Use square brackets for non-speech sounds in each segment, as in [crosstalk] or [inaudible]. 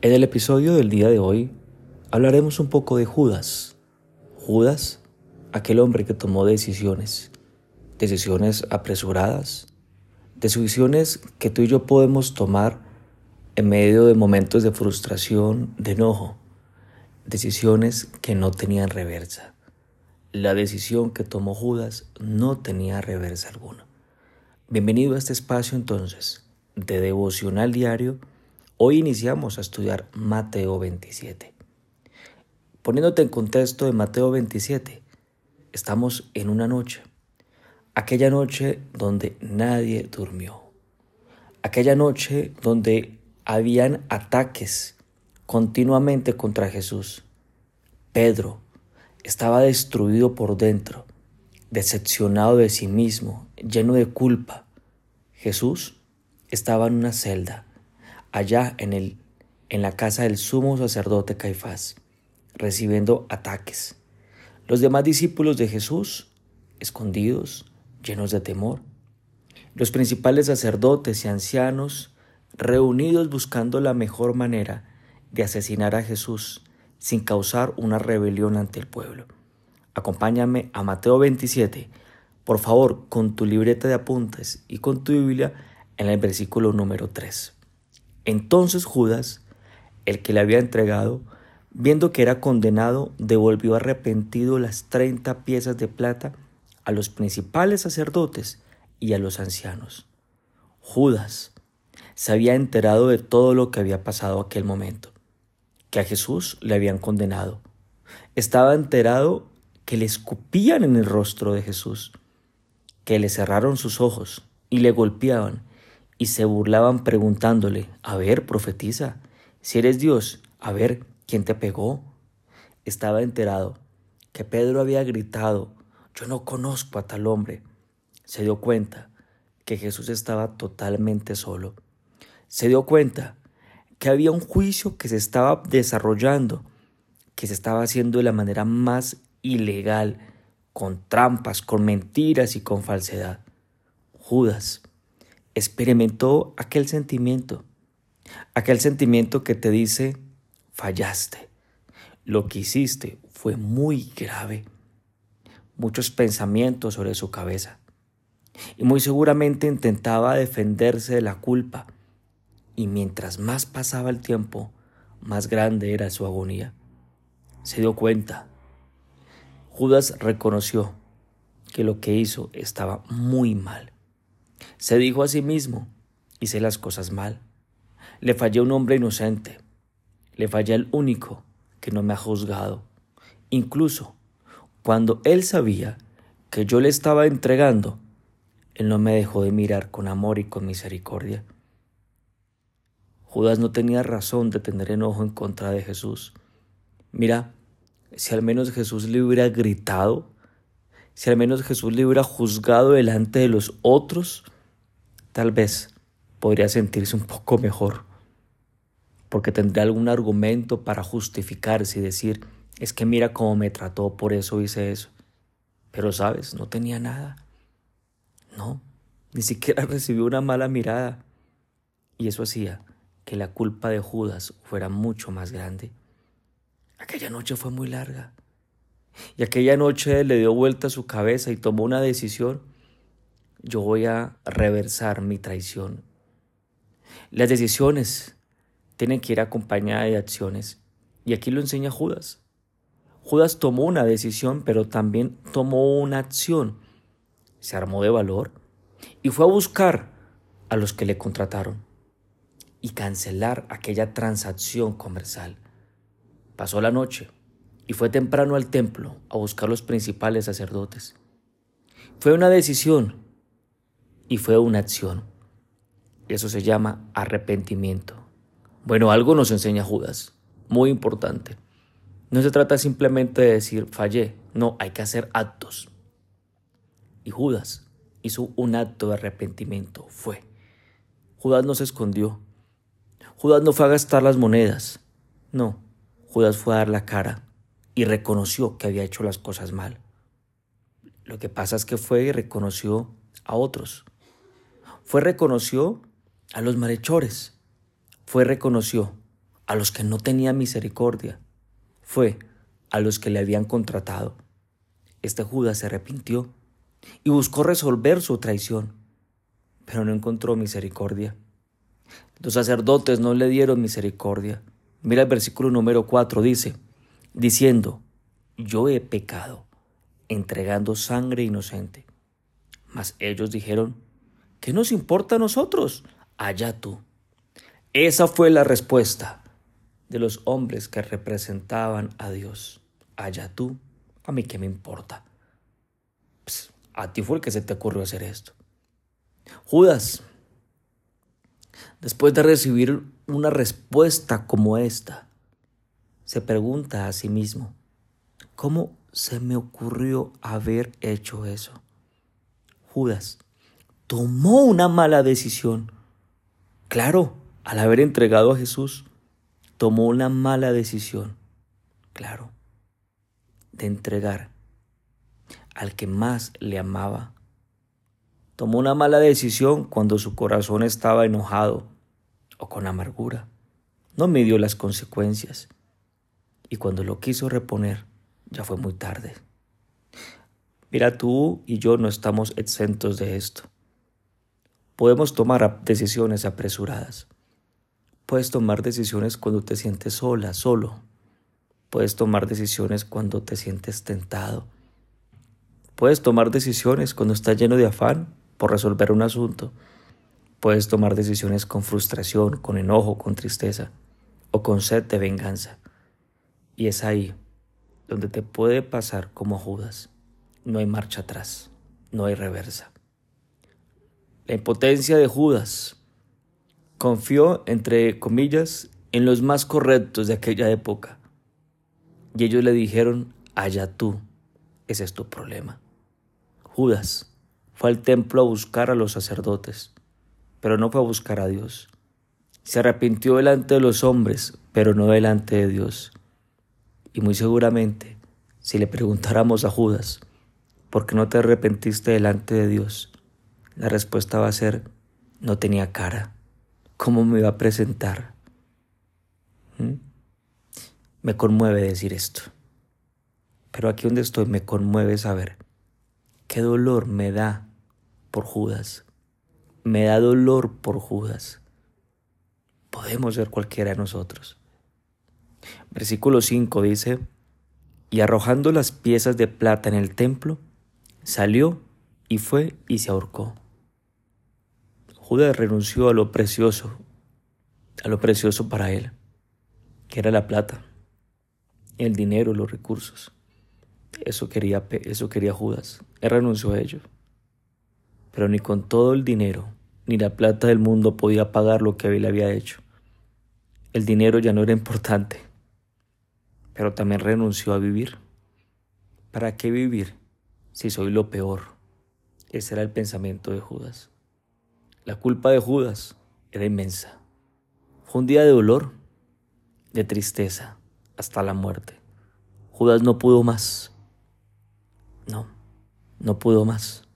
En el episodio del día de hoy hablaremos un poco de Judas. Judas, aquel hombre que tomó decisiones, decisiones apresuradas, decisiones que tú y yo podemos tomar en medio de momentos de frustración, de enojo, decisiones que no tenían reversa. La decisión que tomó Judas no tenía reversa alguna. Bienvenido a este espacio entonces de devocional diario Hoy iniciamos a estudiar Mateo 27. Poniéndote en contexto de Mateo 27, estamos en una noche, aquella noche donde nadie durmió, aquella noche donde habían ataques continuamente contra Jesús. Pedro estaba destruido por dentro, decepcionado de sí mismo, lleno de culpa. Jesús estaba en una celda allá en, el, en la casa del sumo sacerdote Caifás, recibiendo ataques. Los demás discípulos de Jesús, escondidos, llenos de temor. Los principales sacerdotes y ancianos, reunidos buscando la mejor manera de asesinar a Jesús sin causar una rebelión ante el pueblo. Acompáñame a Mateo 27, por favor, con tu libreta de apuntes y con tu Biblia en el versículo número 3. Entonces Judas, el que le había entregado, viendo que era condenado, devolvió arrepentido las treinta piezas de plata a los principales sacerdotes y a los ancianos. Judas se había enterado de todo lo que había pasado aquel momento, que a Jesús le habían condenado. Estaba enterado que le escupían en el rostro de Jesús, que le cerraron sus ojos y le golpeaban y se burlaban preguntándole, a ver, profetiza, si eres Dios, a ver, ¿quién te pegó? Estaba enterado que Pedro había gritado, yo no conozco a tal hombre. Se dio cuenta que Jesús estaba totalmente solo. Se dio cuenta que había un juicio que se estaba desarrollando, que se estaba haciendo de la manera más ilegal, con trampas, con mentiras y con falsedad. Judas experimentó aquel sentimiento, aquel sentimiento que te dice, fallaste, lo que hiciste fue muy grave, muchos pensamientos sobre su cabeza, y muy seguramente intentaba defenderse de la culpa, y mientras más pasaba el tiempo, más grande era su agonía. Se dio cuenta. Judas reconoció que lo que hizo estaba muy mal se dijo a sí mismo, hice las cosas mal. Le fallé a un hombre inocente. Le fallé al único que no me ha juzgado. Incluso cuando él sabía que yo le estaba entregando, él no me dejó de mirar con amor y con misericordia. Judas no tenía razón de tener enojo en contra de Jesús. Mira, si al menos Jesús le hubiera gritado, si al menos Jesús le hubiera juzgado delante de los otros, tal vez podría sentirse un poco mejor, porque tendría algún argumento para justificarse y decir, es que mira cómo me trató, por eso hice eso. Pero sabes, no tenía nada. No, ni siquiera [laughs] recibió una mala mirada. Y eso hacía que la culpa de Judas fuera mucho más grande. Aquella noche fue muy larga. Y aquella noche le dio vuelta a su cabeza y tomó una decisión yo voy a reversar mi traición. Las decisiones tienen que ir acompañadas de acciones. Y aquí lo enseña Judas. Judas tomó una decisión, pero también tomó una acción. Se armó de valor y fue a buscar a los que le contrataron y cancelar aquella transacción comercial. Pasó la noche y fue temprano al templo a buscar los principales sacerdotes. Fue una decisión y fue una acción. Eso se llama arrepentimiento. Bueno, algo nos enseña Judas, muy importante. No se trata simplemente de decir fallé, no, hay que hacer actos. Y Judas hizo un acto de arrepentimiento, fue. Judas no se escondió. Judas no fue a gastar las monedas. No, Judas fue a dar la cara y reconoció que había hecho las cosas mal. Lo que pasa es que fue y reconoció a otros, fue reconoció a los malhechores, fue reconoció a los que no tenía misericordia, fue a los que le habían contratado. Este Judas se arrepintió y buscó resolver su traición, pero no encontró misericordia. Los sacerdotes no le dieron misericordia. Mira el versículo número 4, dice, diciendo, yo he pecado, entregando sangre inocente. Mas ellos dijeron, ¿qué nos importa a nosotros? Allá tú. Esa fue la respuesta de los hombres que representaban a Dios. Allá tú, a mí qué me importa. a ti fue el que se te ocurrió hacer esto. Judas, después de recibir una respuesta como esta, se pregunta a sí mismo, ¿cómo se me ocurrió haber hecho eso? Judas tomó una mala decisión. Claro, al haber entregado a Jesús, tomó una mala decisión. Claro, de entregar al que más le amaba. Tomó una mala decisión cuando su corazón estaba enojado o con amargura. No midió las consecuencias. Y cuando lo quiso reponer, ya fue muy tarde. Mira, tú y yo no estamos exentos de esto. Podemos tomar decisiones apresuradas. Puedes tomar decisiones cuando te sientes sola, solo. Puedes tomar decisiones cuando te sientes tentado. Puedes tomar decisiones cuando estás lleno de afán por resolver un asunto. Puedes tomar decisiones con frustración, con enojo, con tristeza o con sed de venganza. Y es ahí donde te puede pasar como Judas no hay marcha atrás, no hay reversa. La impotencia de Judas confió, entre comillas, en los más correctos de aquella época. Y ellos le dijeron, allá tú, ese es tu problema. Judas fue al templo a buscar a los sacerdotes, pero no fue a buscar a Dios. Se arrepintió delante de los hombres, pero no delante de Dios. Y muy seguramente, si le preguntáramos a Judas, ¿por qué no te arrepentiste delante de Dios? La respuesta va a ser, no tenía cara. ¿Cómo me iba a presentar? ¿Mm? Me conmueve decir esto. Pero aquí donde estoy me conmueve saber qué dolor me da por Judas. Me da dolor por Judas. Podemos ser cualquiera de nosotros. Versículo 5 dice, y arrojando las piezas de plata en el templo, Salió y fue y se ahorcó. Judas renunció a lo precioso, a lo precioso para él, que era la plata, el dinero, los recursos. Eso quería, eso quería Judas. Él renunció a ello. Pero ni con todo el dinero, ni la plata del mundo podía pagar lo que él había hecho. El dinero ya no era importante, pero también renunció a vivir. ¿Para qué vivir si soy lo peor. Ese era el pensamiento de Judas. La culpa de Judas era inmensa. Fue un día de dolor, de tristeza, hasta la muerte. Judas no pudo más. No, no pudo más.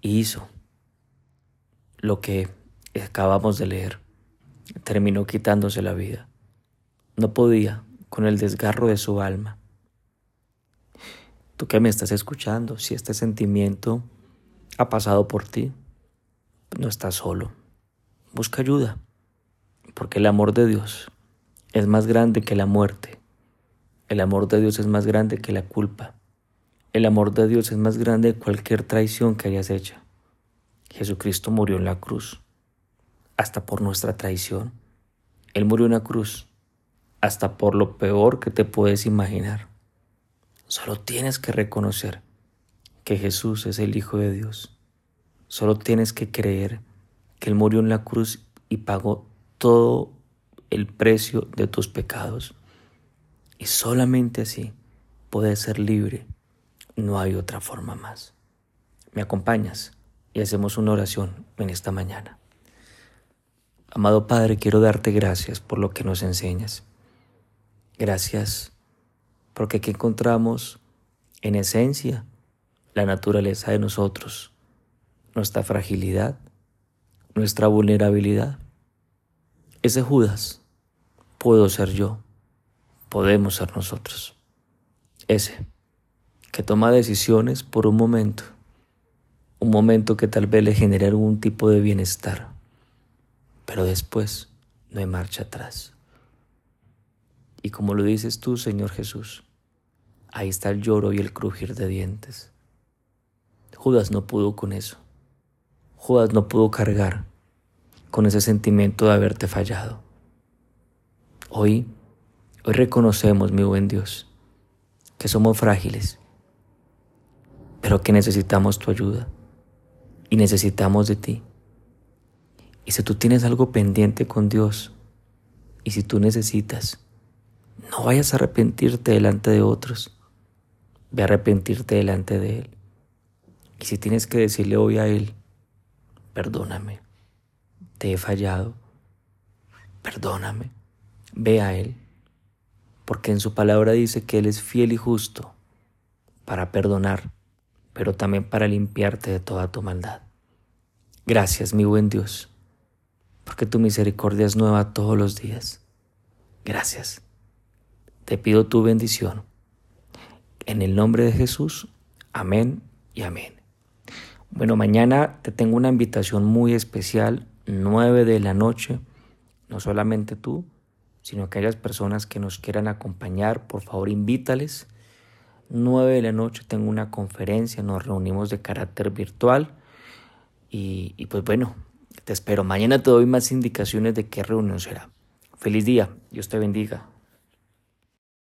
Y hizo lo que acabamos de leer. Terminó quitándose la vida. No podía con el desgarro de su alma Tú que me estás escuchando, si este sentimiento ha pasado por ti, no estás solo. Busca ayuda, porque el amor de Dios es más grande que la muerte. El amor de Dios es más grande que la culpa. El amor de Dios es más grande que cualquier traición que hayas hecho. Jesucristo murió en la cruz, hasta por nuestra traición. Él murió en la cruz, hasta por lo peor que te puedes imaginar. Solo tienes que reconocer que Jesús es el Hijo de Dios. Solo tienes que creer que Él murió en la cruz y pagó todo el precio de tus pecados. Y solamente así puedes ser libre. No hay otra forma más. ¿Me acompañas? Y hacemos una oración en esta mañana. Amado Padre, quiero darte gracias por lo que nos enseñas. Gracias porque aquí encontramos en esencia la naturaleza de nosotros, nuestra fragilidad, nuestra vulnerabilidad. Ese Judas puedo ser yo, podemos ser nosotros. Ese que toma decisiones por un momento, un momento que tal vez le genere algún tipo de bienestar, pero después no hay marcha atrás. Y como lo dices tú, Señor Jesús, ahí está el lloro y el crujir de dientes. Judas no pudo con eso. Judas no pudo cargar con ese sentimiento de haberte fallado. Hoy, hoy reconocemos, mi buen Dios, que somos frágiles, pero que necesitamos tu ayuda y necesitamos de ti. Y si tú tienes algo pendiente con Dios, y si tú necesitas, no vayas a arrepentirte delante de otros, ve a arrepentirte delante de Él. Y si tienes que decirle hoy a Él, perdóname, te he fallado, perdóname, ve a Él, porque en su palabra dice que Él es fiel y justo para perdonar, pero también para limpiarte de toda tu maldad. Gracias, mi buen Dios, porque tu misericordia es nueva todos los días. Gracias. Te pido tu bendición. En el nombre de Jesús, amén y amén. Bueno, mañana te tengo una invitación muy especial, 9 de la noche. No solamente tú, sino aquellas personas que nos quieran acompañar, por favor invítales. 9 de la noche tengo una conferencia, nos reunimos de carácter virtual y, y pues bueno, te espero. Mañana te doy más indicaciones de qué reunión será. Feliz día, Dios te bendiga.